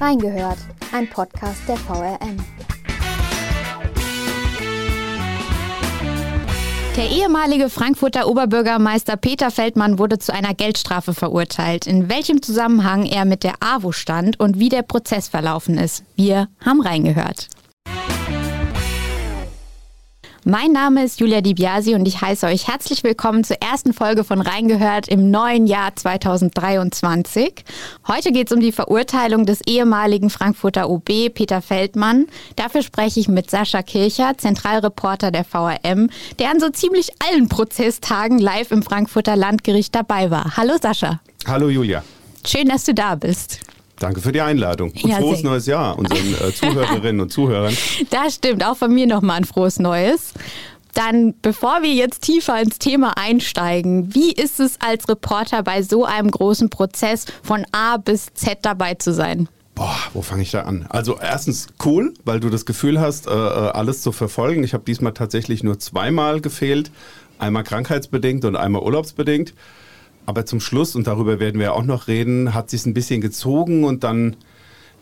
Reingehört, ein Podcast der VRM. Der ehemalige Frankfurter Oberbürgermeister Peter Feldmann wurde zu einer Geldstrafe verurteilt. In welchem Zusammenhang er mit der AWO stand und wie der Prozess verlaufen ist. Wir haben reingehört. Mein Name ist Julia Di Biasi und ich heiße euch herzlich willkommen zur ersten Folge von Reingehört im neuen Jahr 2023. Heute geht es um die Verurteilung des ehemaligen Frankfurter OB Peter Feldmann. Dafür spreche ich mit Sascha Kircher, Zentralreporter der VRM, der an so ziemlich allen Prozesstagen live im Frankfurter Landgericht dabei war. Hallo Sascha. Hallo Julia. Schön, dass du da bist. Danke für die Einladung. Und ja, frohes neues Jahr unseren äh, Zuhörerinnen und Zuhörern. Das stimmt, auch von mir nochmal ein frohes neues. Dann, bevor wir jetzt tiefer ins Thema einsteigen, wie ist es als Reporter bei so einem großen Prozess von A bis Z dabei zu sein? Boah, wo fange ich da an? Also erstens cool, weil du das Gefühl hast, äh, äh alles zu verfolgen. Ich habe diesmal tatsächlich nur zweimal gefehlt. Einmal krankheitsbedingt und einmal urlaubsbedingt. Aber zum Schluss, und darüber werden wir auch noch reden, hat sich ein bisschen gezogen und dann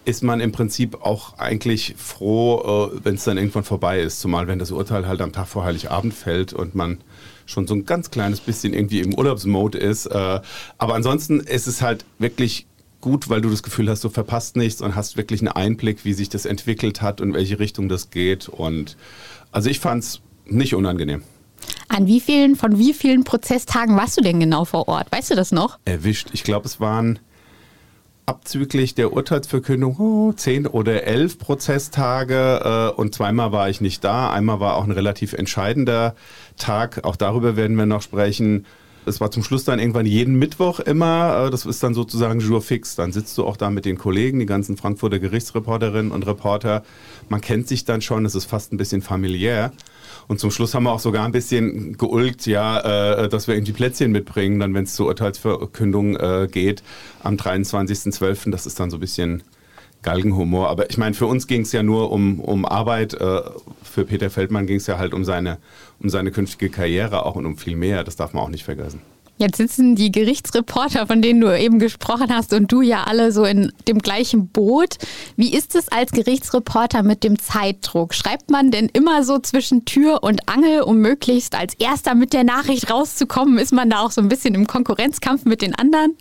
ist man im Prinzip auch eigentlich froh, äh, wenn es dann irgendwann vorbei ist. Zumal wenn das Urteil halt am Tag vor Heiligabend fällt und man schon so ein ganz kleines bisschen irgendwie im Urlaubsmode ist. Äh, aber ansonsten ist es halt wirklich gut, weil du das Gefühl hast, du verpasst nichts und hast wirklich einen Einblick, wie sich das entwickelt hat und in welche Richtung das geht. Und also ich fand es nicht unangenehm. An wie vielen, von wie vielen Prozesstagen warst du denn genau vor Ort? Weißt du das noch? Erwischt. Ich glaube, es waren abzüglich der Urteilsverkündung oh, zehn oder elf Prozesstage äh, und zweimal war ich nicht da. Einmal war auch ein relativ entscheidender Tag. Auch darüber werden wir noch sprechen. Es war zum Schluss dann irgendwann jeden Mittwoch immer. Äh, das ist dann sozusagen Jour fix. Dann sitzt du auch da mit den Kollegen, die ganzen Frankfurter Gerichtsreporterinnen und Reporter. Man kennt sich dann schon. Es ist fast ein bisschen familiär. Und zum Schluss haben wir auch sogar ein bisschen geulgt, ja, äh, dass wir irgendwie Plätzchen mitbringen, dann wenn es zur Urteilsverkündung äh, geht am 23.12. Das ist dann so ein bisschen Galgenhumor. Aber ich meine, für uns ging es ja nur um, um Arbeit. Äh, für Peter Feldmann ging es ja halt um seine, um seine künftige Karriere auch und um viel mehr. Das darf man auch nicht vergessen. Jetzt sitzen die Gerichtsreporter, von denen du eben gesprochen hast, und du ja alle so in dem gleichen Boot. Wie ist es als Gerichtsreporter mit dem Zeitdruck? Schreibt man denn immer so zwischen Tür und Angel, um möglichst als erster mit der Nachricht rauszukommen? Ist man da auch so ein bisschen im Konkurrenzkampf mit den anderen?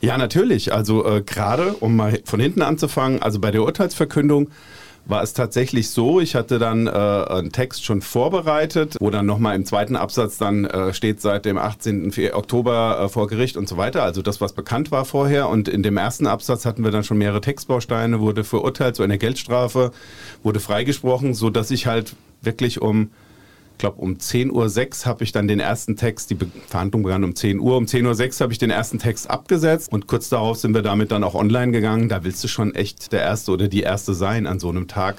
Ja, natürlich. Also äh, gerade, um mal von hinten anzufangen, also bei der Urteilsverkündung war es tatsächlich so, ich hatte dann äh, einen Text schon vorbereitet, wo dann nochmal im zweiten Absatz dann äh, steht seit dem 18. Oktober äh, vor Gericht und so weiter, also das, was bekannt war vorher. Und in dem ersten Absatz hatten wir dann schon mehrere Textbausteine, wurde verurteilt zu einer Geldstrafe, wurde freigesprochen, so dass ich halt wirklich um glaube, um 10.06 Uhr habe ich dann den ersten Text, die Verhandlung begann um 10 Uhr, um 10.06 Uhr habe ich den ersten Text abgesetzt und kurz darauf sind wir damit dann auch online gegangen. Da willst du schon echt der Erste oder die Erste sein an so einem Tag.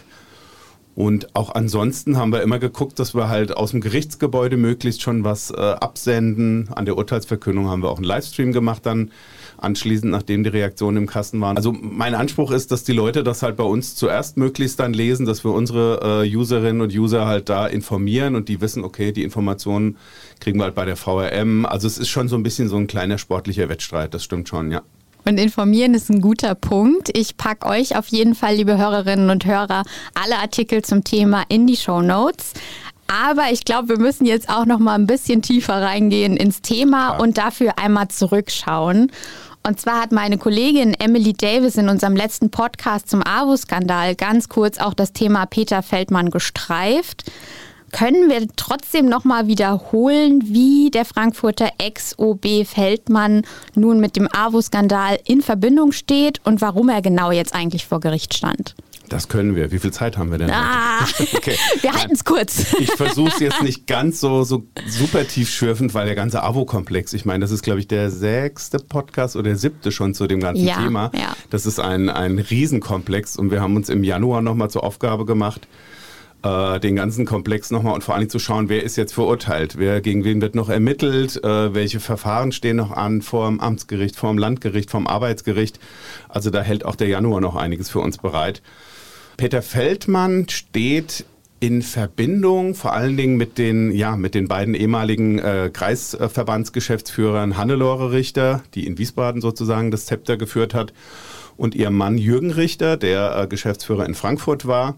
Und auch ansonsten haben wir immer geguckt, dass wir halt aus dem Gerichtsgebäude möglichst schon was äh, absenden. An der Urteilsverkündung haben wir auch einen Livestream gemacht dann anschließend, nachdem die Reaktionen im Kasten waren. Also mein Anspruch ist, dass die Leute das halt bei uns zuerst möglichst dann lesen, dass wir unsere äh, Userinnen und User halt da informieren und die wissen, okay, die Informationen kriegen wir halt bei der VRM. Also es ist schon so ein bisschen so ein kleiner sportlicher Wettstreit, das stimmt schon, ja. Und informieren ist ein guter Punkt. Ich packe euch auf jeden Fall, liebe Hörerinnen und Hörer, alle Artikel zum Thema in die Show Notes. Aber ich glaube, wir müssen jetzt auch noch mal ein bisschen tiefer reingehen ins Thema und dafür einmal zurückschauen. Und zwar hat meine Kollegin Emily Davis in unserem letzten Podcast zum AWO-Skandal ganz kurz auch das Thema Peter Feldmann gestreift. Können wir trotzdem nochmal wiederholen, wie der Frankfurter Ex-OB Feldmann nun mit dem AWO-Skandal in Verbindung steht und warum er genau jetzt eigentlich vor Gericht stand? Das können wir. Wie viel Zeit haben wir denn? Ah, okay. Wir halten es kurz. Ich versuche es jetzt nicht ganz so, so super tiefschürfend, weil der ganze Avo-Komplex, ich meine, das ist, glaube ich, der sechste Podcast oder der siebte schon zu dem ganzen ja, Thema. Ja. Das ist ein, ein Riesenkomplex und wir haben uns im Januar nochmal zur Aufgabe gemacht, äh, den ganzen Komplex nochmal und vor allem zu schauen, wer ist jetzt verurteilt, wer gegen wen wird noch ermittelt, äh, welche Verfahren stehen noch an vor dem Amtsgericht, vor dem Landgericht, vom Arbeitsgericht. Also da hält auch der Januar noch einiges für uns bereit. Peter Feldmann steht in Verbindung vor allen Dingen mit den, ja, mit den beiden ehemaligen äh, Kreisverbandsgeschäftsführern Hannelore Richter, die in Wiesbaden sozusagen das Zepter geführt hat, und ihrem Mann Jürgen Richter, der äh, Geschäftsführer in Frankfurt war,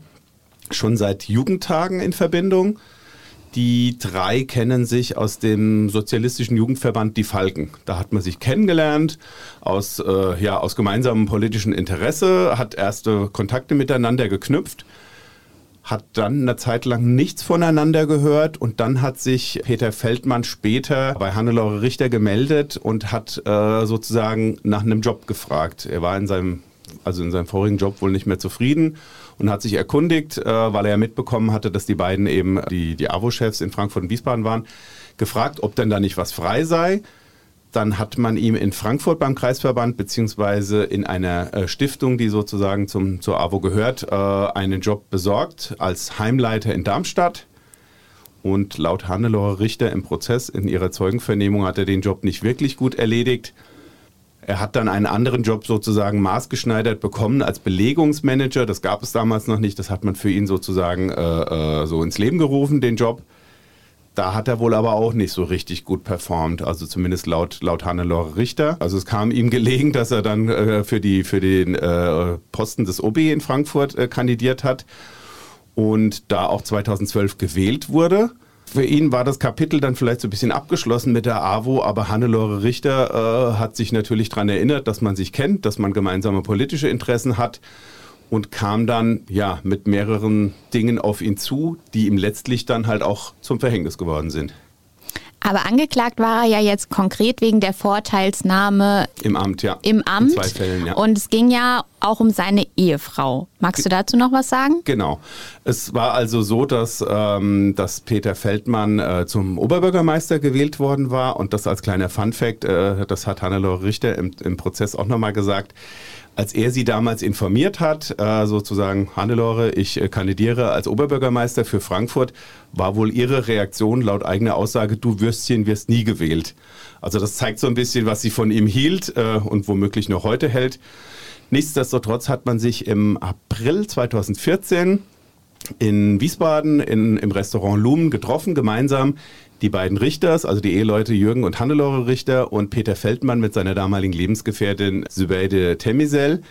schon seit Jugendtagen in Verbindung. Die drei kennen sich aus dem sozialistischen Jugendverband Die Falken. Da hat man sich kennengelernt aus, äh, ja, aus gemeinsamem politischen Interesse, hat erste Kontakte miteinander geknüpft, hat dann eine Zeit lang nichts voneinander gehört und dann hat sich Peter Feldmann später bei Hannelore Richter gemeldet und hat äh, sozusagen nach einem Job gefragt. Er war in seinem, also in seinem vorigen Job wohl nicht mehr zufrieden und hat sich erkundigt, äh, weil er ja mitbekommen hatte, dass die beiden eben die, die AWO-Chefs in Frankfurt und Wiesbaden waren, gefragt, ob denn da nicht was frei sei. Dann hat man ihm in Frankfurt beim Kreisverband beziehungsweise in einer äh, Stiftung, die sozusagen zum, zur AWO gehört, äh, einen Job besorgt als Heimleiter in Darmstadt. Und laut Hannelore Richter im Prozess in ihrer Zeugenvernehmung hat er den Job nicht wirklich gut erledigt. Er hat dann einen anderen Job sozusagen maßgeschneidert bekommen als Belegungsmanager. Das gab es damals noch nicht. Das hat man für ihn sozusagen äh, äh, so ins Leben gerufen, den Job. Da hat er wohl aber auch nicht so richtig gut performt, also zumindest laut, laut Hannelore Richter. Also es kam ihm gelegen, dass er dann äh, für, die, für den äh, Posten des OB in Frankfurt äh, kandidiert hat und da auch 2012 gewählt wurde. Für ihn war das Kapitel dann vielleicht so ein bisschen abgeschlossen mit der AWO, aber Hannelore Richter äh, hat sich natürlich daran erinnert, dass man sich kennt, dass man gemeinsame politische Interessen hat und kam dann ja mit mehreren Dingen auf ihn zu, die ihm letztlich dann halt auch zum Verhängnis geworden sind. Aber angeklagt war er ja jetzt konkret wegen der Vorteilsnahme im Amt, ja. Im Amt. In zwei Fällen, ja. Und es ging ja auch um seine Ehefrau. Magst du dazu noch was sagen? Genau. Es war also so, dass, ähm, dass Peter Feldmann äh, zum Oberbürgermeister gewählt worden war und das als kleiner Funfact, äh, das hat Hannelore Richter im, im Prozess auch nochmal gesagt als er sie damals informiert hat, äh, sozusagen, Hannelore, ich äh, kandidiere als Oberbürgermeister für Frankfurt, war wohl ihre Reaktion laut eigener Aussage, du Würstchen wirst nie gewählt. Also das zeigt so ein bisschen, was sie von ihm hielt äh, und womöglich noch heute hält. Nichtsdestotrotz hat man sich im April 2014 in Wiesbaden in, im Restaurant Lumen getroffen, gemeinsam die beiden Richters, also die Eheleute Jürgen und Hannelore Richter und Peter Feldmann mit seiner damaligen Lebensgefährtin Sübeide Temisel.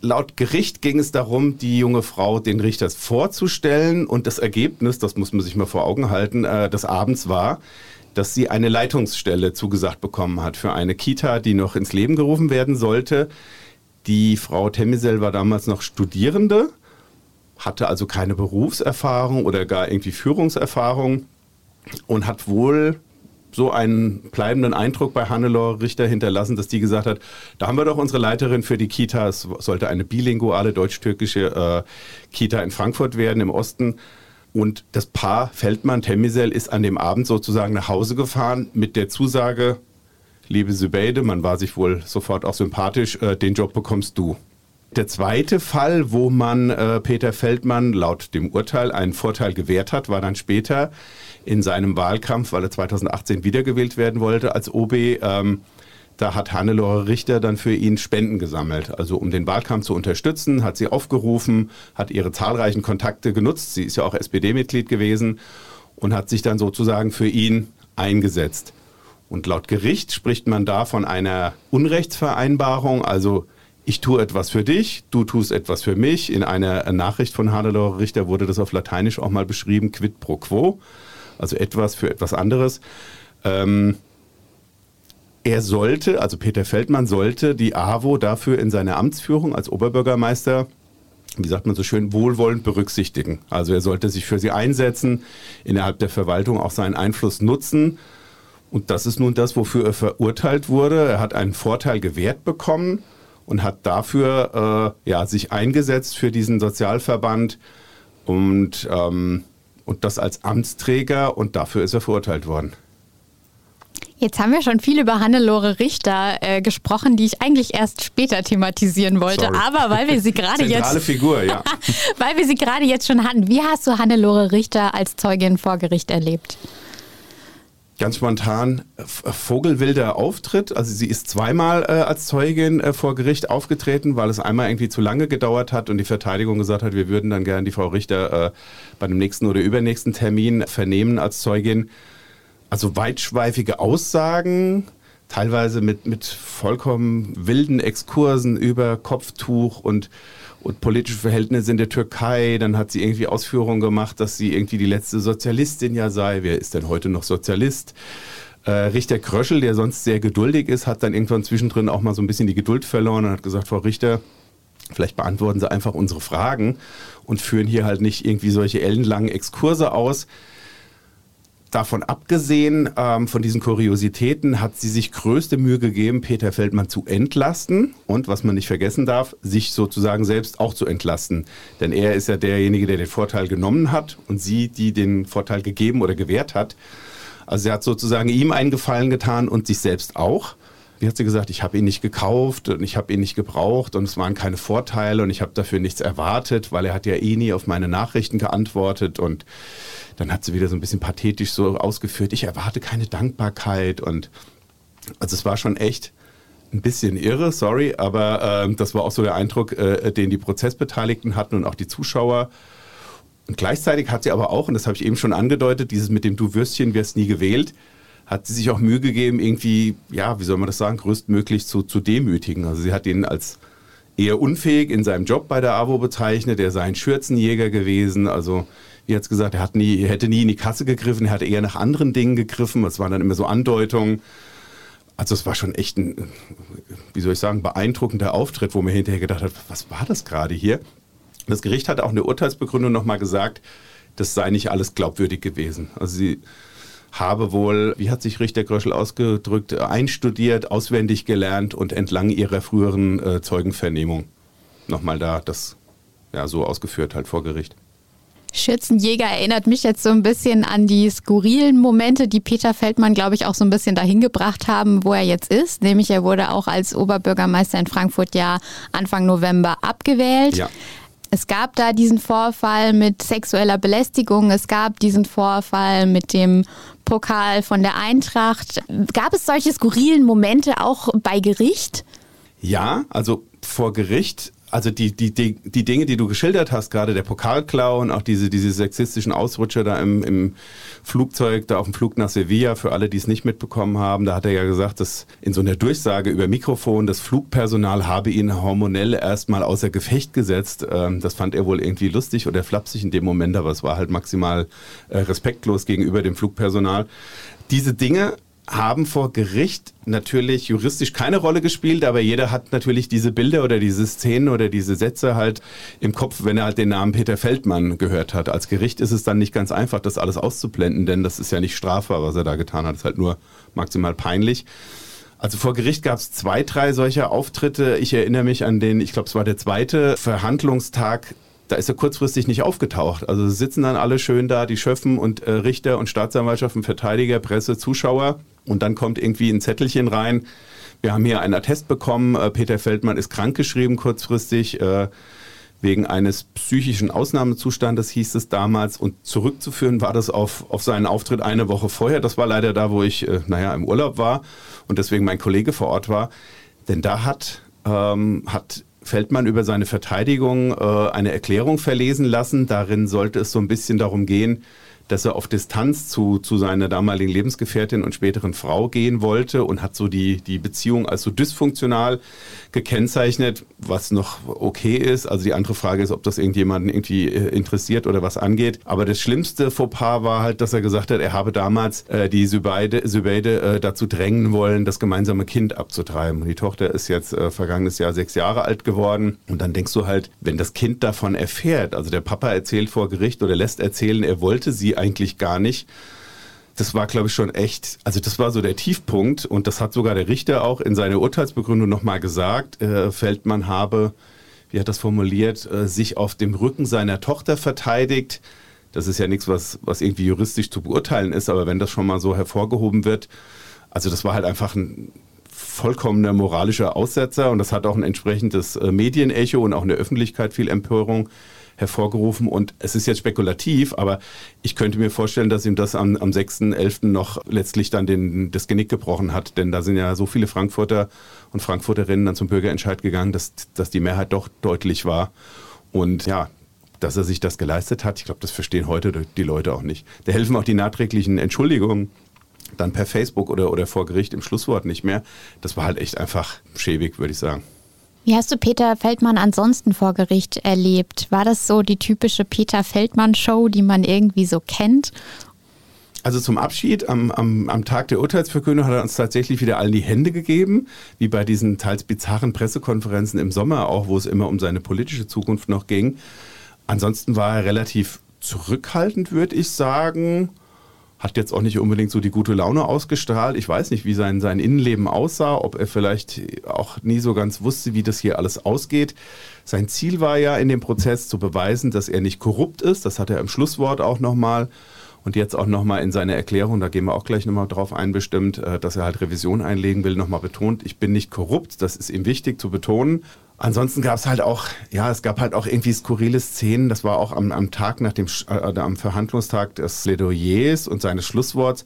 Laut Gericht ging es darum, die junge Frau den Richters vorzustellen und das Ergebnis, das muss man sich mal vor Augen halten, äh, des Abends war, dass sie eine Leitungsstelle zugesagt bekommen hat für eine Kita, die noch ins Leben gerufen werden sollte. Die Frau Temisel war damals noch Studierende, hatte also keine Berufserfahrung oder gar irgendwie Führungserfahrung und hat wohl so einen bleibenden Eindruck bei Hannelore Richter hinterlassen, dass die gesagt hat, da haben wir doch unsere Leiterin für die Kita, es sollte eine bilinguale deutsch-türkische äh, Kita in Frankfurt werden im Osten. Und das Paar Feldmann-Temisel ist an dem Abend sozusagen nach Hause gefahren mit der Zusage, liebe Sübeide, man war sich wohl sofort auch sympathisch, äh, den Job bekommst du. Der zweite Fall, wo man äh, Peter Feldmann laut dem Urteil einen Vorteil gewährt hat, war dann später in seinem Wahlkampf, weil er 2018 wiedergewählt werden wollte als OB. Ähm, da hat Hannelore Richter dann für ihn Spenden gesammelt. Also um den Wahlkampf zu unterstützen, hat sie aufgerufen, hat ihre zahlreichen Kontakte genutzt. Sie ist ja auch SPD-Mitglied gewesen und hat sich dann sozusagen für ihn eingesetzt. Und laut Gericht spricht man da von einer Unrechtsvereinbarung, also ich tue etwas für dich, du tust etwas für mich. In einer Nachricht von Hannelore Richter wurde das auf Lateinisch auch mal beschrieben, quid pro quo also etwas für etwas anderes. Ähm, er sollte, also Peter Feldmann sollte die AWO dafür in seiner Amtsführung als Oberbürgermeister, wie sagt man so schön, wohlwollend berücksichtigen. Also er sollte sich für sie einsetzen, innerhalb der Verwaltung auch seinen Einfluss nutzen. Und das ist nun das, wofür er verurteilt wurde. Er hat einen Vorteil gewährt bekommen und hat dafür äh, ja, sich eingesetzt für diesen Sozialverband. Und ähm, und das als Amtsträger und dafür ist er verurteilt worden. Jetzt haben wir schon viel über Hannelore Richter äh, gesprochen, die ich eigentlich erst später thematisieren wollte. Sorry. Aber weil wir sie gerade jetzt. Figur, ja. weil wir sie gerade jetzt schon hatten. Wie hast du Hannelore Richter als Zeugin vor Gericht erlebt? Ganz spontan vogelwilder Auftritt. Also sie ist zweimal äh, als Zeugin äh, vor Gericht aufgetreten, weil es einmal irgendwie zu lange gedauert hat und die Verteidigung gesagt hat, wir würden dann gerne die Frau Richter äh, bei dem nächsten oder übernächsten Termin vernehmen als Zeugin. Also weitschweifige Aussagen, teilweise mit, mit vollkommen wilden Exkursen über Kopftuch und, und politische Verhältnisse in der Türkei. Dann hat sie irgendwie Ausführungen gemacht, dass sie irgendwie die letzte Sozialistin ja sei. Wer ist denn heute noch Sozialist? Äh, Richter Kröschel, der sonst sehr geduldig ist, hat dann irgendwann zwischendrin auch mal so ein bisschen die Geduld verloren und hat gesagt, Frau Richter, vielleicht beantworten Sie einfach unsere Fragen und führen hier halt nicht irgendwie solche ellenlangen Exkurse aus. Davon abgesehen, ähm, von diesen Kuriositäten, hat sie sich größte Mühe gegeben, Peter Feldmann zu entlasten und, was man nicht vergessen darf, sich sozusagen selbst auch zu entlasten. Denn er ist ja derjenige, der den Vorteil genommen hat und sie, die den Vorteil gegeben oder gewährt hat. Also sie hat sozusagen ihm einen Gefallen getan und sich selbst auch. Wie hat sie gesagt, ich habe ihn nicht gekauft und ich habe ihn nicht gebraucht und es waren keine Vorteile und ich habe dafür nichts erwartet, weil er hat ja eh nie auf meine Nachrichten geantwortet und dann hat sie wieder so ein bisschen pathetisch so ausgeführt, ich erwarte keine Dankbarkeit und also es war schon echt ein bisschen irre, sorry, aber äh, das war auch so der Eindruck, äh, den die Prozessbeteiligten hatten und auch die Zuschauer. Und gleichzeitig hat sie aber auch, und das habe ich eben schon angedeutet, dieses mit dem Du Würstchen wirst nie gewählt, hat sie sich auch Mühe gegeben, irgendwie, ja, wie soll man das sagen, größtmöglich zu, zu demütigen. Also sie hat ihn als eher unfähig in seinem Job bei der AWO bezeichnet, er sei ein Schürzenjäger gewesen, also wie hat es gesagt, er, hat nie, hätte nie in die Kasse gegriffen, er hatte eher nach anderen Dingen gegriffen, es waren dann immer so Andeutungen. Also es war schon echt ein, wie soll ich sagen, beeindruckender Auftritt, wo man hinterher gedacht hat, was war das gerade hier? Das Gericht hat auch in der Urteilsbegründung nochmal gesagt, das sei nicht alles glaubwürdig gewesen. Also sie habe wohl, wie hat sich Richter Gröschel ausgedrückt, einstudiert, auswendig gelernt und entlang ihrer früheren äh, Zeugenvernehmung nochmal da das ja, so ausgeführt halt vor Gericht. Schützenjäger erinnert mich jetzt so ein bisschen an die skurrilen Momente, die Peter Feldmann, glaube ich, auch so ein bisschen dahin gebracht haben, wo er jetzt ist. Nämlich er wurde auch als Oberbürgermeister in Frankfurt ja Anfang November abgewählt. Ja. Es gab da diesen Vorfall mit sexueller Belästigung, es gab diesen Vorfall mit dem Pokal von der Eintracht. Gab es solche skurrilen Momente auch bei Gericht? Ja, also vor Gericht also die, die, die, die Dinge, die du geschildert hast, gerade der Pokalklau und auch diese, diese sexistischen Ausrutscher da im, im Flugzeug, da auf dem Flug nach Sevilla, für alle, die es nicht mitbekommen haben, da hat er ja gesagt, dass in so einer Durchsage über Mikrofon, das Flugpersonal habe ihn hormonell erstmal außer Gefecht gesetzt. Ähm, das fand er wohl irgendwie lustig oder flapsig in dem Moment, aber es war halt maximal äh, respektlos gegenüber dem Flugpersonal. Diese Dinge haben vor Gericht natürlich juristisch keine Rolle gespielt, aber jeder hat natürlich diese Bilder oder diese Szenen oder diese Sätze halt im Kopf, wenn er halt den Namen Peter Feldmann gehört hat. Als Gericht ist es dann nicht ganz einfach, das alles auszublenden, denn das ist ja nicht strafbar, was er da getan hat. Das ist halt nur maximal peinlich. Also vor Gericht gab es zwei, drei solcher Auftritte. Ich erinnere mich an den, ich glaube, es war der zweite Verhandlungstag da ist er kurzfristig nicht aufgetaucht. Also sitzen dann alle schön da, die Schöffen und äh, Richter und Staatsanwaltschaften, Verteidiger, Presse, Zuschauer. Und dann kommt irgendwie ein Zettelchen rein. Wir haben hier einen Attest bekommen. Äh, Peter Feldmann ist krankgeschrieben kurzfristig. Äh, wegen eines psychischen Ausnahmezustandes hieß es damals. Und zurückzuführen war das auf, auf seinen Auftritt eine Woche vorher. Das war leider da, wo ich, äh, naja, im Urlaub war und deswegen mein Kollege vor Ort war. Denn da hat, ähm, hat Feldmann über seine Verteidigung äh, eine Erklärung verlesen lassen. Darin sollte es so ein bisschen darum gehen, dass er auf Distanz zu, zu seiner damaligen Lebensgefährtin und späteren Frau gehen wollte und hat so die, die Beziehung als so dysfunktional gekennzeichnet, was noch okay ist. Also die andere Frage ist, ob das irgendjemanden irgendwie äh, interessiert oder was angeht. Aber das schlimmste Fauxpas war halt, dass er gesagt hat, er habe damals äh, die Sübeide äh, dazu drängen wollen, das gemeinsame Kind abzutreiben. Und die Tochter ist jetzt äh, vergangenes Jahr sechs Jahre alt geworden. Und dann denkst du halt, wenn das Kind davon erfährt, also der Papa erzählt vor Gericht oder lässt erzählen, er wollte sie eigentlich gar nicht das war, glaube ich, schon echt, also das war so der Tiefpunkt und das hat sogar der Richter auch in seiner Urteilsbegründung nochmal gesagt. Äh, Feldmann habe, wie hat das formuliert, äh, sich auf dem Rücken seiner Tochter verteidigt. Das ist ja nichts, was, was irgendwie juristisch zu beurteilen ist, aber wenn das schon mal so hervorgehoben wird, also das war halt einfach ein vollkommener moralischer Aussetzer und das hat auch ein entsprechendes äh, Medienecho und auch in der Öffentlichkeit viel Empörung hervorgerufen. Und es ist jetzt spekulativ, aber ich könnte mir vorstellen, dass ihm das am, am 6.11. noch letztlich dann den, das Genick gebrochen hat. Denn da sind ja so viele Frankfurter und Frankfurterinnen dann zum Bürgerentscheid gegangen, dass, dass die Mehrheit doch deutlich war. Und ja, dass er sich das geleistet hat, ich glaube, das verstehen heute die Leute auch nicht. Da helfen auch die nachträglichen Entschuldigungen dann per Facebook oder, oder vor Gericht im Schlusswort nicht mehr. Das war halt echt einfach schäbig, würde ich sagen. Wie hast du Peter Feldmann ansonsten vor Gericht erlebt? War das so die typische Peter Feldmann-Show, die man irgendwie so kennt? Also zum Abschied am, am, am Tag der Urteilsverkündung hat er uns tatsächlich wieder allen die Hände gegeben, wie bei diesen teils bizarren Pressekonferenzen im Sommer auch, wo es immer um seine politische Zukunft noch ging. Ansonsten war er relativ zurückhaltend, würde ich sagen hat jetzt auch nicht unbedingt so die gute Laune ausgestrahlt. Ich weiß nicht, wie sein, sein Innenleben aussah, ob er vielleicht auch nie so ganz wusste, wie das hier alles ausgeht. Sein Ziel war ja in dem Prozess zu beweisen, dass er nicht korrupt ist. Das hat er im Schlusswort auch nochmal und jetzt auch nochmal in seiner Erklärung, da gehen wir auch gleich nochmal drauf ein, bestimmt, äh, dass er halt Revision einlegen will, nochmal betont, ich bin nicht korrupt, das ist ihm wichtig zu betonen. Ansonsten gab es halt auch, ja, es gab halt auch irgendwie skurrile Szenen. Das war auch am, am Tag nach dem, äh, am Verhandlungstag des Plädoyers und seines Schlussworts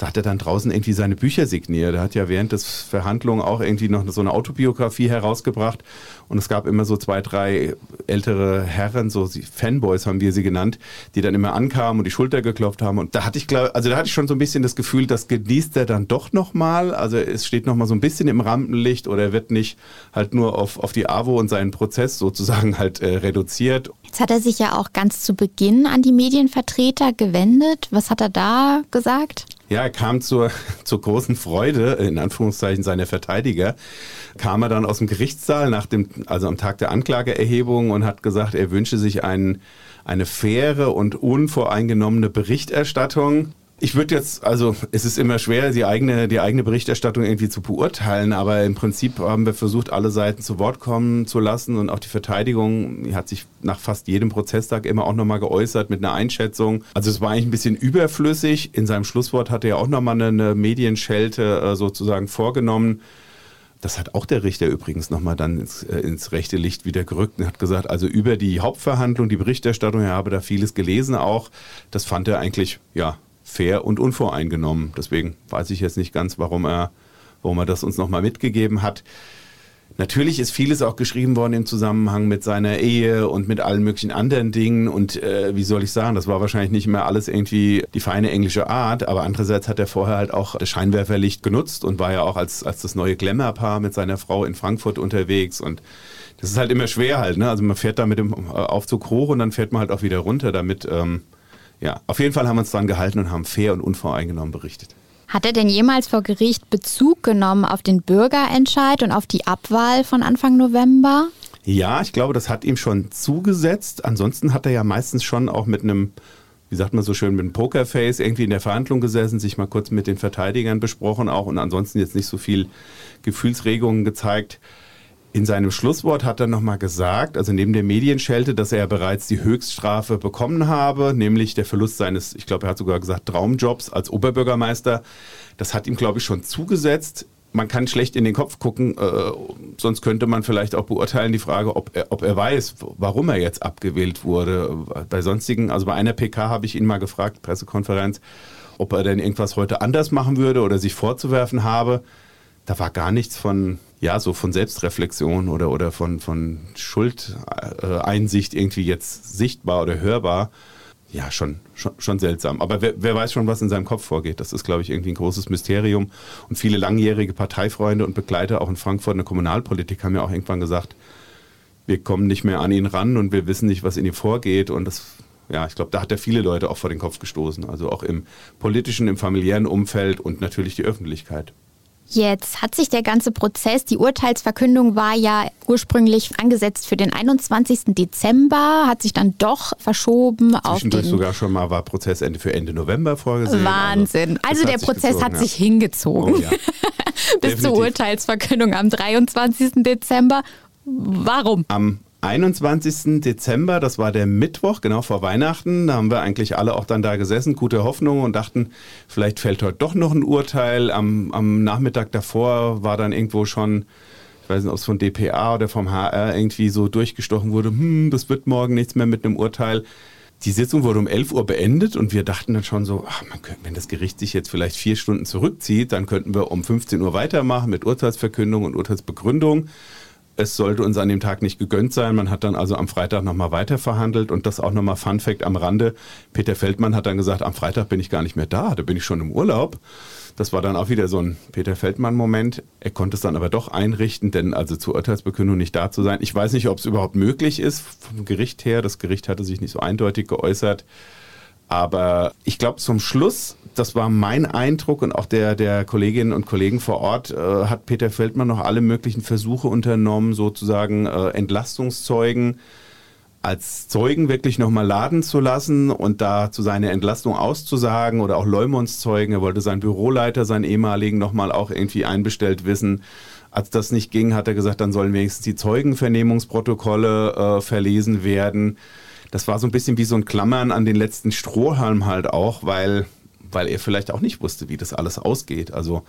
da hat er dann draußen irgendwie seine Bücher signiert. Er hat ja während des Verhandlungen auch irgendwie noch so eine Autobiografie herausgebracht. Und es gab immer so zwei, drei ältere Herren, so Fanboys haben wir sie genannt, die dann immer ankamen und die Schulter geklopft haben. Und da hatte ich, glaube, also da hatte ich schon so ein bisschen das Gefühl, das genießt er dann doch nochmal. Also es steht nochmal so ein bisschen im Rampenlicht oder er wird nicht halt nur auf, auf die AWO und seinen Prozess sozusagen halt äh, reduziert. Jetzt hat er sich ja auch ganz zu Beginn an die Medienvertreter gewendet. Was hat er da gesagt? Ja, er kam zur, zur großen Freude, in Anführungszeichen, seiner Verteidiger, kam er dann aus dem Gerichtssaal nach dem, also am Tag der Anklageerhebung und hat gesagt, er wünsche sich einen, eine faire und unvoreingenommene Berichterstattung. Ich würde jetzt, also es ist immer schwer, die eigene, die eigene Berichterstattung irgendwie zu beurteilen, aber im Prinzip haben wir versucht, alle Seiten zu Wort kommen zu lassen und auch die Verteidigung die hat sich nach fast jedem Prozesstag immer auch nochmal geäußert mit einer Einschätzung. Also es war eigentlich ein bisschen überflüssig. In seinem Schlusswort hat er auch nochmal eine, eine Medienschelte äh, sozusagen vorgenommen. Das hat auch der Richter übrigens nochmal dann ins, äh, ins, rechte Licht wieder gerückt und hat gesagt, also über die Hauptverhandlung, die Berichterstattung, er habe da vieles gelesen auch. Das fand er eigentlich, ja, fair und unvoreingenommen. Deswegen weiß ich jetzt nicht ganz, warum er, warum er das uns nochmal mitgegeben hat. Natürlich ist vieles auch geschrieben worden im Zusammenhang mit seiner Ehe und mit allen möglichen anderen Dingen. Und äh, wie soll ich sagen, das war wahrscheinlich nicht mehr alles irgendwie die feine englische Art. Aber andererseits hat er vorher halt auch das Scheinwerferlicht genutzt und war ja auch als, als das neue Glamour-Paar mit seiner Frau in Frankfurt unterwegs. Und das ist halt immer schwer halt. Ne? Also man fährt da mit dem Aufzug hoch und dann fährt man halt auch wieder runter, damit ähm, ja, auf jeden Fall haben wir uns dran gehalten und haben fair und unvoreingenommen berichtet. Hat er denn jemals vor Gericht Bezug genommen auf den Bürgerentscheid und auf die Abwahl von Anfang November? Ja, ich glaube, das hat ihm schon zugesetzt. Ansonsten hat er ja meistens schon auch mit einem, wie sagt man so schön, mit einem Pokerface irgendwie in der Verhandlung gesessen, sich mal kurz mit den Verteidigern besprochen auch und ansonsten jetzt nicht so viel Gefühlsregungen gezeigt. In seinem Schlusswort hat er nochmal gesagt, also neben der Medienschelte, dass er bereits die Höchststrafe bekommen habe, nämlich der Verlust seines, ich glaube, er hat sogar gesagt, Traumjobs als Oberbürgermeister. Das hat ihm, glaube ich, schon zugesetzt. Man kann schlecht in den Kopf gucken, äh, sonst könnte man vielleicht auch beurteilen die Frage, ob er, ob er weiß, warum er jetzt abgewählt wurde. Bei sonstigen, also bei einer PK habe ich ihn mal gefragt, Pressekonferenz, ob er denn irgendwas heute anders machen würde oder sich vorzuwerfen habe. Da war gar nichts von ja, so von Selbstreflexion oder, oder von, von Schuldeinsicht irgendwie jetzt sichtbar oder hörbar. Ja, schon, schon, schon seltsam. Aber wer, wer weiß schon, was in seinem Kopf vorgeht. Das ist, glaube ich, irgendwie ein großes Mysterium. Und viele langjährige Parteifreunde und Begleiter auch in Frankfurt in der Kommunalpolitik haben ja auch irgendwann gesagt, wir kommen nicht mehr an ihn ran und wir wissen nicht, was in ihm vorgeht. Und das, ja, ich glaube, da hat er viele Leute auch vor den Kopf gestoßen. Also auch im politischen, im familiären Umfeld und natürlich die Öffentlichkeit. Jetzt hat sich der ganze Prozess, die Urteilsverkündung war ja ursprünglich angesetzt für den 21. Dezember, hat sich dann doch verschoben auf den... sogar schon mal war Prozessende für Ende November vorgesehen. Also Wahnsinn. Also, also der Prozess gezogen, hat sich hingezogen. Oh, ja. Bis zur Urteilsverkündung am 23. Dezember. Warum? Am 21. Dezember, das war der Mittwoch, genau vor Weihnachten. Da haben wir eigentlich alle auch dann da gesessen, gute Hoffnung und dachten, vielleicht fällt heute doch noch ein Urteil. Am, am Nachmittag davor war dann irgendwo schon, ich weiß nicht, ob es von DPA oder vom HR irgendwie so durchgestochen wurde, hm, das wird morgen nichts mehr mit einem Urteil. Die Sitzung wurde um 11 Uhr beendet und wir dachten dann schon so, ach, könnte, wenn das Gericht sich jetzt vielleicht vier Stunden zurückzieht, dann könnten wir um 15 Uhr weitermachen mit Urteilsverkündung und Urteilsbegründung. Es sollte uns an dem Tag nicht gegönnt sein. Man hat dann also am Freitag nochmal weiter verhandelt und das auch nochmal Fun Fact am Rande. Peter Feldmann hat dann gesagt, am Freitag bin ich gar nicht mehr da, da bin ich schon im Urlaub. Das war dann auch wieder so ein Peter Feldmann-Moment. Er konnte es dann aber doch einrichten, denn also zur Urteilsbekündung nicht da zu sein. Ich weiß nicht, ob es überhaupt möglich ist vom Gericht her. Das Gericht hatte sich nicht so eindeutig geäußert. Aber ich glaube, zum Schluss, das war mein Eindruck und auch der, der Kolleginnen und Kollegen vor Ort, äh, hat Peter Feldmann noch alle möglichen Versuche unternommen, sozusagen äh, Entlastungszeugen als Zeugen wirklich nochmal laden zu lassen und da zu seiner Entlastung auszusagen oder auch Leumons Zeugen. Er wollte seinen Büroleiter, seinen ehemaligen, nochmal auch irgendwie einbestellt wissen. Als das nicht ging, hat er gesagt, dann sollen wenigstens die Zeugenvernehmungsprotokolle äh, verlesen werden das war so ein bisschen wie so ein Klammern an den letzten Strohhalm halt auch, weil, weil er vielleicht auch nicht wusste, wie das alles ausgeht. Also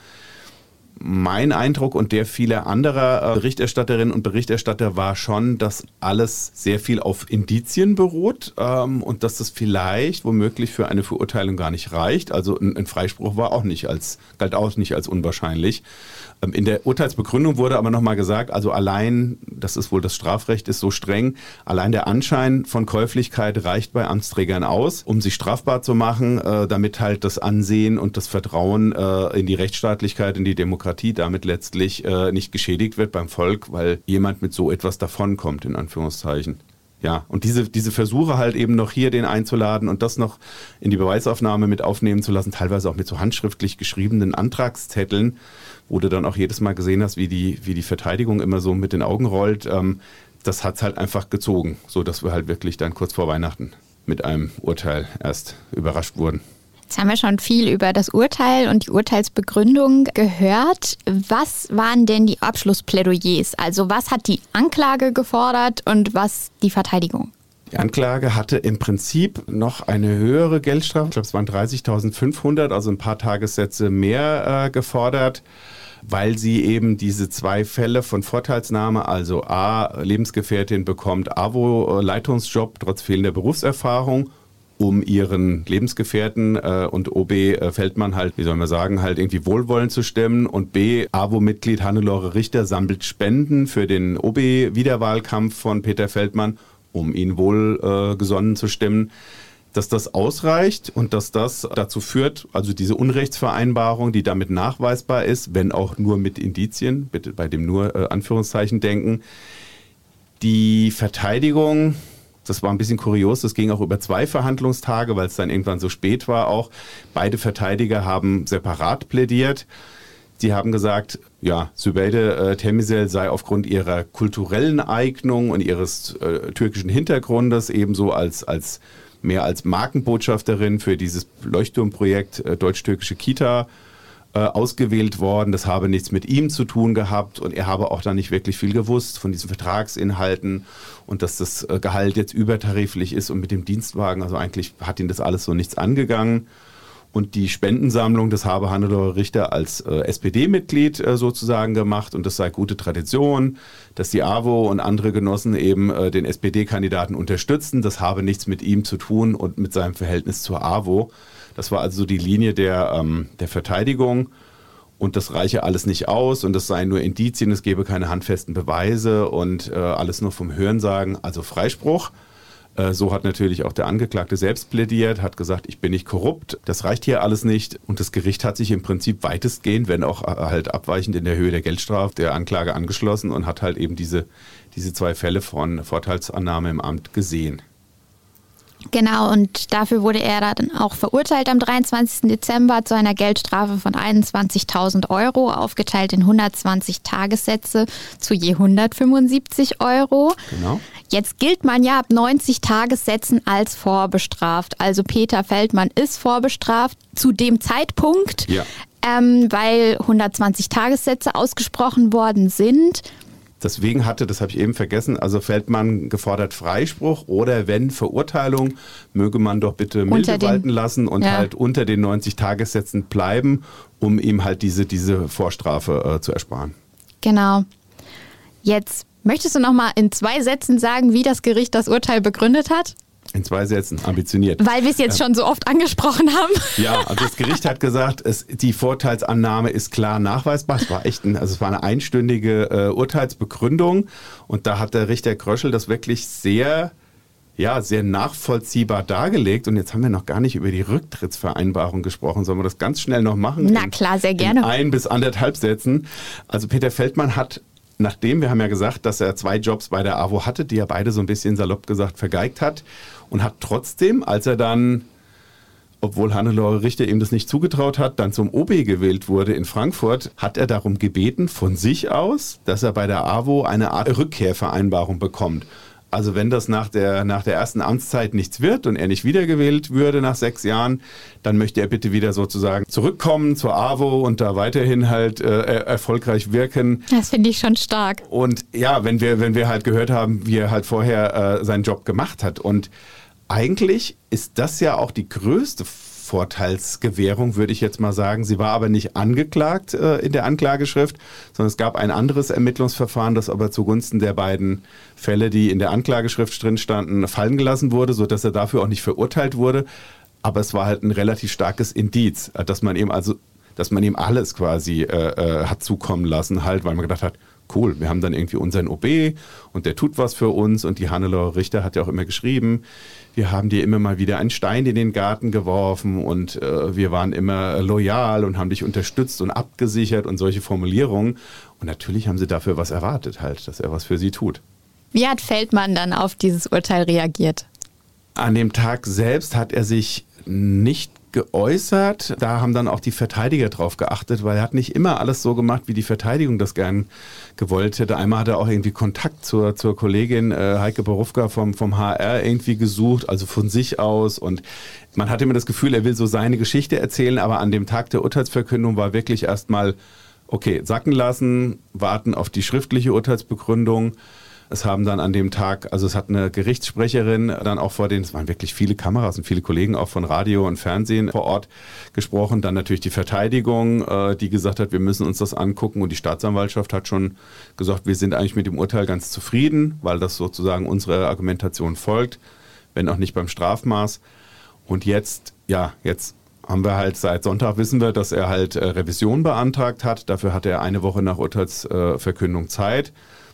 mein Eindruck und der vieler anderer äh, Berichterstatterinnen und Berichterstatter war schon, dass alles sehr viel auf Indizien beruht ähm, und dass das vielleicht womöglich für eine Verurteilung gar nicht reicht. Also ein, ein Freispruch war auch nicht als, galt auch nicht als unwahrscheinlich. Ähm, in der Urteilsbegründung wurde aber nochmal gesagt, also allein, das ist wohl das Strafrecht, ist so streng, allein der Anschein von Käuflichkeit reicht bei Amtsträgern aus, um sich strafbar zu machen, äh, damit halt das Ansehen und das Vertrauen äh, in die Rechtsstaatlichkeit, in die Demokratie damit letztlich äh, nicht geschädigt wird beim Volk, weil jemand mit so etwas davonkommt, in Anführungszeichen. Ja, und diese, diese Versuche halt eben noch hier den einzuladen und das noch in die Beweisaufnahme mit aufnehmen zu lassen, teilweise auch mit so handschriftlich geschriebenen Antragszetteln, wo du dann auch jedes Mal gesehen hast, wie die, wie die Verteidigung immer so mit den Augen rollt. Ähm, das hat es halt einfach gezogen, so dass wir halt wirklich dann kurz vor Weihnachten mit einem Urteil erst überrascht wurden. Jetzt haben wir schon viel über das Urteil und die Urteilsbegründung gehört. Was waren denn die Abschlussplädoyers? Also was hat die Anklage gefordert und was die Verteidigung? Die Anklage hatte im Prinzip noch eine höhere Geldstrafe. Ich glaube, es waren 30.500, also ein paar Tagessätze mehr äh, gefordert weil sie eben diese zwei Fälle von Vorteilsnahme, also A, Lebensgefährtin bekommt AWO-Leitungsjob trotz fehlender Berufserfahrung um ihren Lebensgefährten äh, und OB äh, Feldmann halt, wie soll man sagen, halt irgendwie wohlwollend zu stemmen. Und B, AWO-Mitglied Hannelore Richter sammelt Spenden für den OB-Wiederwahlkampf von Peter Feldmann, um ihn wohlgesonnen äh, zu stimmen dass das ausreicht und dass das dazu führt, also diese Unrechtsvereinbarung, die damit nachweisbar ist, wenn auch nur mit Indizien, bitte bei dem nur äh, Anführungszeichen denken, die Verteidigung, das war ein bisschen kurios, das ging auch über zwei Verhandlungstage, weil es dann irgendwann so spät war auch. Beide Verteidiger haben separat plädiert. Die haben gesagt, ja, Sübeyde äh, Temisel sei aufgrund ihrer kulturellen Eignung und ihres äh, türkischen Hintergrundes ebenso als, als mehr als Markenbotschafterin für dieses Leuchtturmprojekt äh, Deutsch-Türkische Kita äh, ausgewählt worden. Das habe nichts mit ihm zu tun gehabt und er habe auch da nicht wirklich viel gewusst von diesen Vertragsinhalten und dass das äh, Gehalt jetzt übertariflich ist und mit dem Dienstwagen, also eigentlich hat ihn das alles so nichts angegangen. Und die Spendensammlung, das habe Hannelore Richter als äh, SPD-Mitglied äh, sozusagen gemacht und das sei gute Tradition, dass die AWO und andere Genossen eben äh, den SPD-Kandidaten unterstützen. Das habe nichts mit ihm zu tun und mit seinem Verhältnis zur AWO. Das war also die Linie der, ähm, der Verteidigung und das reiche alles nicht aus und das seien nur Indizien, es gebe keine handfesten Beweise und äh, alles nur vom Hörensagen, also Freispruch. Äh, so hat natürlich auch der Angeklagte selbst plädiert, hat gesagt, ich bin nicht korrupt, das reicht hier alles nicht. Und das Gericht hat sich im Prinzip weitestgehend, wenn auch äh, halt abweichend in der Höhe der Geldstrafe, der Anklage angeschlossen und hat halt eben diese, diese zwei Fälle von Vorteilsannahme im Amt gesehen. Genau, und dafür wurde er dann auch verurteilt am 23. Dezember zu einer Geldstrafe von 21.000 Euro, aufgeteilt in 120 Tagessätze zu je 175 Euro. Genau. Jetzt gilt man ja ab 90 Tagessätzen als vorbestraft. Also Peter Feldmann ist vorbestraft zu dem Zeitpunkt, ja. ähm, weil 120 Tagessätze ausgesprochen worden sind. Deswegen hatte, das habe ich eben vergessen, also Feldmann gefordert Freispruch oder wenn Verurteilung, möge man doch bitte milde den, walten lassen und ja. halt unter den 90 Tagessätzen bleiben, um ihm halt diese, diese Vorstrafe äh, zu ersparen. Genau. Jetzt möchtest du noch mal in zwei Sätzen sagen, wie das Gericht das Urteil begründet hat? In zwei Sätzen, ambitioniert. Weil wir es jetzt schon so oft angesprochen haben. Ja, also das Gericht hat gesagt, es, die Vorteilsannahme ist klar nachweisbar. Es war echt ein, also es war eine einstündige äh, Urteilsbegründung und da hat der Richter Kröschel das wirklich sehr ja, sehr nachvollziehbar dargelegt. Und jetzt haben wir noch gar nicht über die Rücktrittsvereinbarung gesprochen. Sollen wir das ganz schnell noch machen? Na klar, sehr gerne. ein bis anderthalb Sätzen. Also Peter Feldmann hat nachdem, wir haben ja gesagt, dass er zwei Jobs bei der AWO hatte, die er beide so ein bisschen salopp gesagt vergeigt hat und hat trotzdem, als er dann, obwohl Hannelore Richter ihm das nicht zugetraut hat, dann zum OB gewählt wurde in Frankfurt, hat er darum gebeten, von sich aus, dass er bei der AWO eine Art Rückkehrvereinbarung bekommt. Also wenn das nach der, nach der ersten Amtszeit nichts wird und er nicht wiedergewählt würde nach sechs Jahren, dann möchte er bitte wieder sozusagen zurückkommen zur AWO und da weiterhin halt äh, erfolgreich wirken. Das finde ich schon stark. Und ja, wenn wir, wenn wir halt gehört haben, wie er halt vorher äh, seinen Job gemacht hat. Und eigentlich ist das ja auch die größte Vorteilsgewährung, würde ich jetzt mal sagen. Sie war aber nicht angeklagt äh, in der Anklageschrift, sondern es gab ein anderes Ermittlungsverfahren, das aber zugunsten der beiden Fälle, die in der Anklageschrift drin standen, fallen gelassen wurde, sodass er dafür auch nicht verurteilt wurde. Aber es war halt ein relativ starkes Indiz, äh, dass man ihm also, dass man ihm alles quasi äh, äh, hat zukommen lassen, halt, weil man gedacht hat, cool, wir haben dann irgendwie unseren OB und der tut was für uns und die Hannelore Richter hat ja auch immer geschrieben, wir haben dir immer mal wieder einen Stein in den Garten geworfen und äh, wir waren immer loyal und haben dich unterstützt und abgesichert und solche Formulierungen. Und natürlich haben sie dafür was erwartet, halt, dass er was für sie tut. Wie hat Feldmann dann auf dieses Urteil reagiert? An dem Tag selbst hat er sich nicht geäußert. Da haben dann auch die Verteidiger drauf geachtet, weil er hat nicht immer alles so gemacht, wie die Verteidigung das gern gewollt hätte. Einmal hat er auch irgendwie Kontakt zur, zur Kollegin äh, Heike Borufka vom, vom HR irgendwie gesucht, also von sich aus. Und man hatte immer das Gefühl, er will so seine Geschichte erzählen, aber an dem Tag der Urteilsverkündung war wirklich erstmal, okay, sacken lassen, warten auf die schriftliche Urteilsbegründung. Es haben dann an dem Tag, also es hat eine Gerichtssprecherin dann auch vor den, es waren wirklich viele Kameras und viele Kollegen auch von Radio und Fernsehen vor Ort gesprochen. Dann natürlich die Verteidigung, äh, die gesagt hat, wir müssen uns das angucken. Und die Staatsanwaltschaft hat schon gesagt, wir sind eigentlich mit dem Urteil ganz zufrieden, weil das sozusagen unserer Argumentation folgt, wenn auch nicht beim Strafmaß. Und jetzt, ja, jetzt haben wir halt seit Sonntag wissen wir, dass er halt äh, Revision beantragt hat. Dafür hat er eine Woche nach Urteilsverkündung Zeit.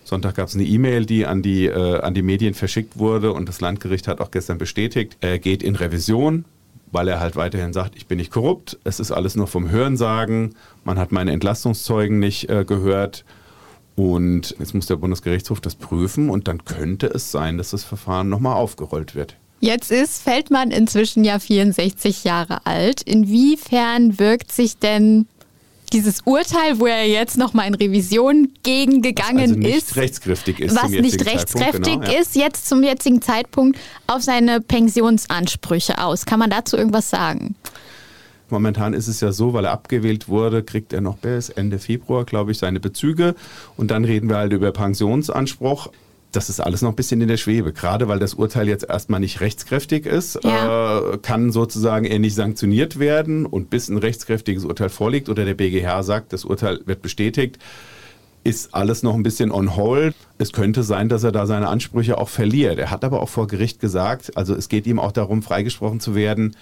Sonntag gab es eine E-Mail, die an die, äh, an die Medien verschickt wurde und das Landgericht hat auch gestern bestätigt, er geht in Revision, weil er halt weiterhin sagt, ich bin nicht korrupt, es ist alles nur vom Hörensagen, man hat meine Entlastungszeugen nicht äh, gehört. Und jetzt muss der Bundesgerichtshof das prüfen und dann könnte es sein, dass das Verfahren nochmal aufgerollt wird. Jetzt ist Feldmann inzwischen ja 64 Jahre alt. Inwiefern wirkt sich denn dieses Urteil, wo er jetzt nochmal in Revision gegengegangen also nicht ist, rechtskräftig ist, was nicht rechtskräftig genau, ist, jetzt zum jetzigen Zeitpunkt auf seine Pensionsansprüche aus. Kann man dazu irgendwas sagen? Momentan ist es ja so, weil er abgewählt wurde, kriegt er noch bis Ende Februar, glaube ich, seine Bezüge. Und dann reden wir halt über Pensionsanspruch das ist alles noch ein bisschen in der Schwebe. Gerade weil das Urteil jetzt erstmal nicht rechtskräftig ist, ja. äh, kann sozusagen er nicht sanktioniert werden. Und bis ein rechtskräftiges Urteil vorliegt oder der BGH sagt, das Urteil wird bestätigt, ist alles noch ein bisschen on hold. Es könnte sein, dass er da seine Ansprüche auch verliert. Er hat aber auch vor Gericht gesagt, also es geht ihm auch darum, freigesprochen zu werden,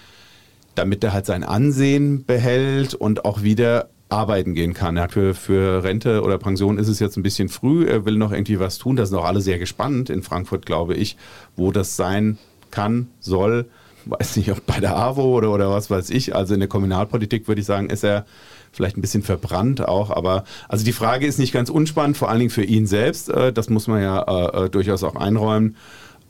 damit er halt sein Ansehen behält und auch wieder arbeiten gehen kann. Für, für Rente oder Pension ist es jetzt ein bisschen früh. Er will noch irgendwie was tun. Da sind auch alle sehr gespannt in Frankfurt, glaube ich, wo das sein kann, soll. Weiß nicht, ob bei der AWO oder, oder was weiß ich. Also in der Kommunalpolitik würde ich sagen, ist er vielleicht ein bisschen verbrannt auch. Aber also die Frage ist nicht ganz unspannend, vor allen Dingen für ihn selbst. Äh, das muss man ja äh, äh, durchaus auch einräumen.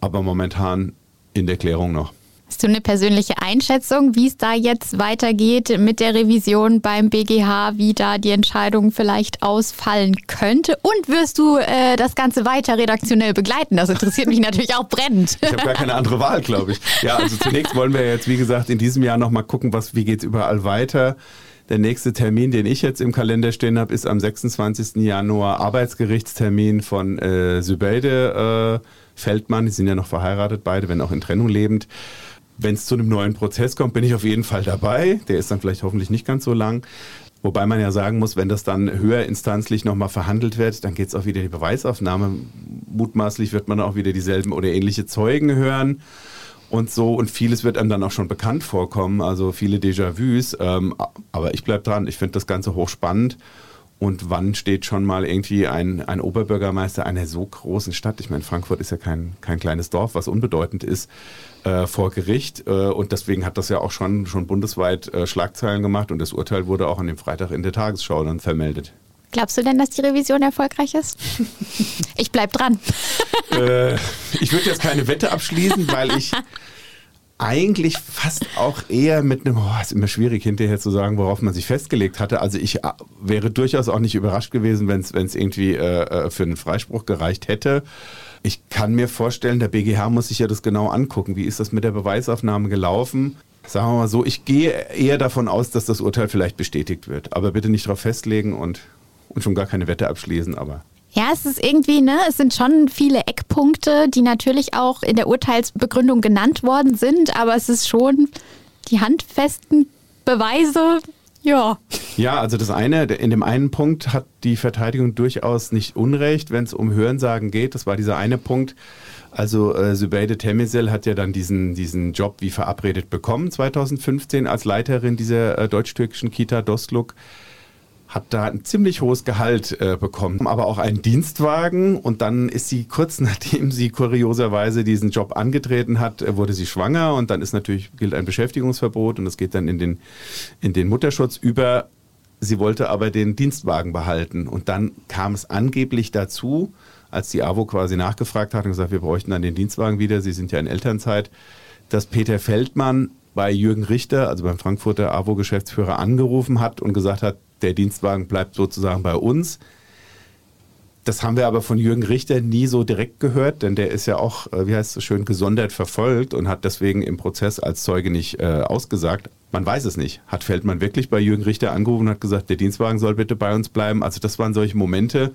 Aber momentan in der Klärung noch. Hast du eine persönliche Einschätzung, wie es da jetzt weitergeht mit der Revision beim BGH, wie da die Entscheidung vielleicht ausfallen könnte? Und wirst du äh, das Ganze weiter redaktionell begleiten? Das interessiert mich natürlich auch brennend. Ich habe gar keine andere Wahl, glaube ich. Ja, also zunächst wollen wir jetzt, wie gesagt, in diesem Jahr nochmal gucken, was, wie geht es überall weiter. Der nächste Termin, den ich jetzt im Kalender stehen habe, ist am 26. Januar Arbeitsgerichtstermin von äh, Sübelde äh, Feldmann. Die sind ja noch verheiratet, beide, wenn auch in Trennung lebend. Wenn es zu einem neuen Prozess kommt, bin ich auf jeden Fall dabei. Der ist dann vielleicht hoffentlich nicht ganz so lang. Wobei man ja sagen muss, wenn das dann höherinstanzlich nochmal verhandelt wird, dann geht es auch wieder die Beweisaufnahme. Mutmaßlich wird man auch wieder dieselben oder ähnliche Zeugen hören. und so und vieles wird einem dann auch schon bekannt vorkommen, also viele Déjà-vus. Ähm, aber ich bleibe dran, ich finde das Ganze hochspannend. Und wann steht schon mal irgendwie ein, ein Oberbürgermeister einer so großen Stadt, ich meine, Frankfurt ist ja kein, kein kleines Dorf, was unbedeutend ist, äh, vor Gericht. Äh, und deswegen hat das ja auch schon, schon bundesweit äh, Schlagzeilen gemacht und das Urteil wurde auch an dem Freitag in der Tagesschau dann vermeldet. Glaubst du denn, dass die Revision erfolgreich ist? Ich bleib dran. Äh, ich würde jetzt keine Wette abschließen, weil ich eigentlich fast auch eher mit einem, oh, ist immer schwierig hinterher zu sagen, worauf man sich festgelegt hatte. Also ich äh, wäre durchaus auch nicht überrascht gewesen, wenn es irgendwie äh, äh, für einen Freispruch gereicht hätte. Ich kann mir vorstellen, der BGH muss sich ja das genau angucken. Wie ist das mit der Beweisaufnahme gelaufen? Sagen wir mal so, ich gehe eher davon aus, dass das Urteil vielleicht bestätigt wird. Aber bitte nicht darauf festlegen und, und schon gar keine Wette abschließen. Aber ja, es ist irgendwie, ne, es sind schon viele Eckpunkte, die natürlich auch in der Urteilsbegründung genannt worden sind, aber es ist schon die handfesten Beweise, ja. Ja, also das eine, in dem einen Punkt hat die Verteidigung durchaus nicht Unrecht, wenn es um Hörensagen geht. Das war dieser eine Punkt. Also äh, Zubeide Temisel hat ja dann diesen, diesen Job wie verabredet bekommen 2015 als Leiterin dieser äh, deutsch-türkischen Kita Dostluk hat da ein ziemlich hohes Gehalt äh, bekommen, aber auch einen Dienstwagen. Und dann ist sie kurz nachdem sie kurioserweise diesen Job angetreten hat, äh, wurde sie schwanger. Und dann ist natürlich gilt ein Beschäftigungsverbot und das geht dann in den in den Mutterschutz über. Sie wollte aber den Dienstwagen behalten. Und dann kam es angeblich dazu, als die AWO quasi nachgefragt hat und gesagt, wir bräuchten dann den Dienstwagen wieder, Sie sind ja in Elternzeit, dass Peter Feldmann bei Jürgen Richter, also beim Frankfurter AWO-Geschäftsführer, angerufen hat und gesagt hat, der Dienstwagen bleibt sozusagen bei uns. Das haben wir aber von Jürgen Richter nie so direkt gehört, denn der ist ja auch, äh, wie heißt es schön, gesondert verfolgt und hat deswegen im Prozess als Zeuge nicht äh, ausgesagt. Man weiß es nicht. Hat Feldmann wirklich bei Jürgen Richter angerufen und hat gesagt, der Dienstwagen soll bitte bei uns bleiben? Also das waren solche Momente,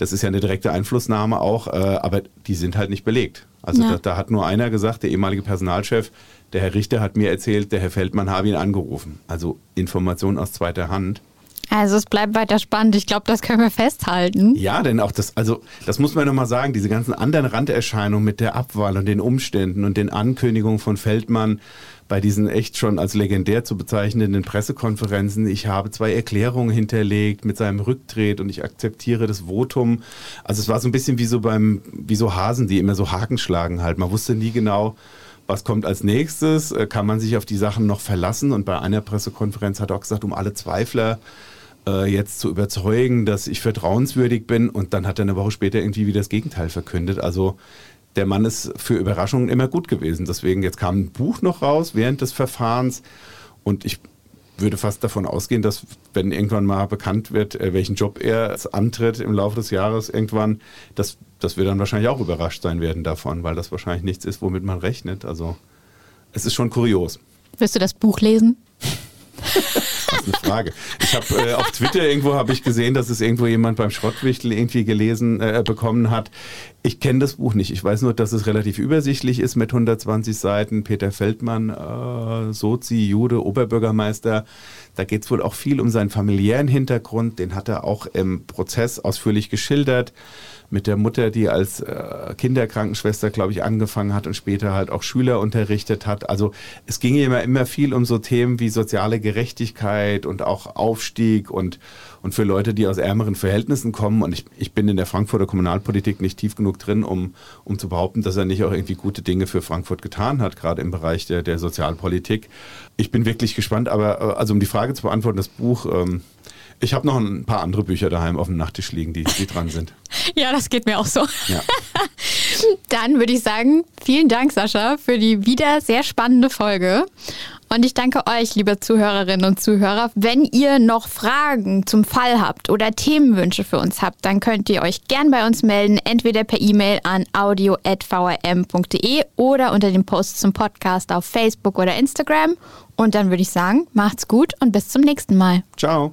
das ist ja eine direkte Einflussnahme auch, äh, aber die sind halt nicht belegt. Also ja. da, da, hat nur einer gesagt, der ehemalige Personalchef, der Herr Richter hat mir erzählt, der Herr Feldmann habe ihn angerufen. Also Informationen aus zweiter Hand. Also es bleibt weiter spannend. Ich glaube, das können wir festhalten. Ja, denn auch das, also das muss man nochmal sagen, diese ganzen anderen Randerscheinungen mit der Abwahl und den Umständen und den Ankündigungen von Feldmann bei diesen echt schon als legendär zu bezeichnenden Pressekonferenzen, ich habe zwei Erklärungen hinterlegt mit seinem Rücktritt und ich akzeptiere das Votum. Also es war so ein bisschen wie so beim, wie so Hasen, die immer so Haken schlagen halt. Man wusste nie genau, was kommt als nächstes, äh, kann man sich auf die Sachen noch verlassen. Und bei einer Pressekonferenz hat er auch gesagt, um alle Zweifler äh, jetzt zu überzeugen, dass ich vertrauenswürdig bin. Und dann hat er eine Woche später irgendwie wieder das Gegenteil verkündet. Also der Mann ist für Überraschungen immer gut gewesen. Deswegen, jetzt kam ein Buch noch raus während des Verfahrens. Und ich würde fast davon ausgehen, dass wenn irgendwann mal bekannt wird, äh, welchen Job er antritt im Laufe des Jahres irgendwann, dass, dass wir dann wahrscheinlich auch überrascht sein werden davon, weil das wahrscheinlich nichts ist, womit man rechnet. Also es ist schon kurios. Wirst du das Buch lesen? Ist eine Frage. Ich habe äh, auf Twitter irgendwo habe ich gesehen, dass es irgendwo jemand beim Schrottwichtel irgendwie gelesen äh, bekommen hat. Ich kenne das Buch nicht. Ich weiß nur, dass es relativ übersichtlich ist mit 120 Seiten. Peter Feldmann, äh, Sozi, Jude, Oberbürgermeister. Da geht es wohl auch viel um seinen familiären Hintergrund. Den hat er auch im Prozess ausführlich geschildert mit der Mutter, die als äh, Kinderkrankenschwester, glaube ich, angefangen hat und später halt auch Schüler unterrichtet hat. Also es ging immer, immer viel um so Themen wie soziale Gerechtigkeit und auch Aufstieg und, und für Leute, die aus ärmeren Verhältnissen kommen. Und ich, ich bin in der Frankfurter Kommunalpolitik nicht tief genug drin, um, um zu behaupten, dass er nicht auch irgendwie gute Dinge für Frankfurt getan hat, gerade im Bereich der, der Sozialpolitik. Ich bin wirklich gespannt, aber äh, also um die Frage zu beantworten, das Buch... Ähm, ich habe noch ein paar andere Bücher daheim auf dem Nachttisch liegen, die, die dran sind. ja, das geht mir auch so. Ja. Dann würde ich sagen, vielen Dank, Sascha, für die wieder sehr spannende Folge. Und ich danke euch, liebe Zuhörerinnen und Zuhörer. Wenn ihr noch Fragen zum Fall habt oder Themenwünsche für uns habt, dann könnt ihr euch gern bei uns melden, entweder per E-Mail an audio.vrm.de oder unter dem Post zum Podcast auf Facebook oder Instagram. Und dann würde ich sagen, macht's gut und bis zum nächsten Mal. Ciao.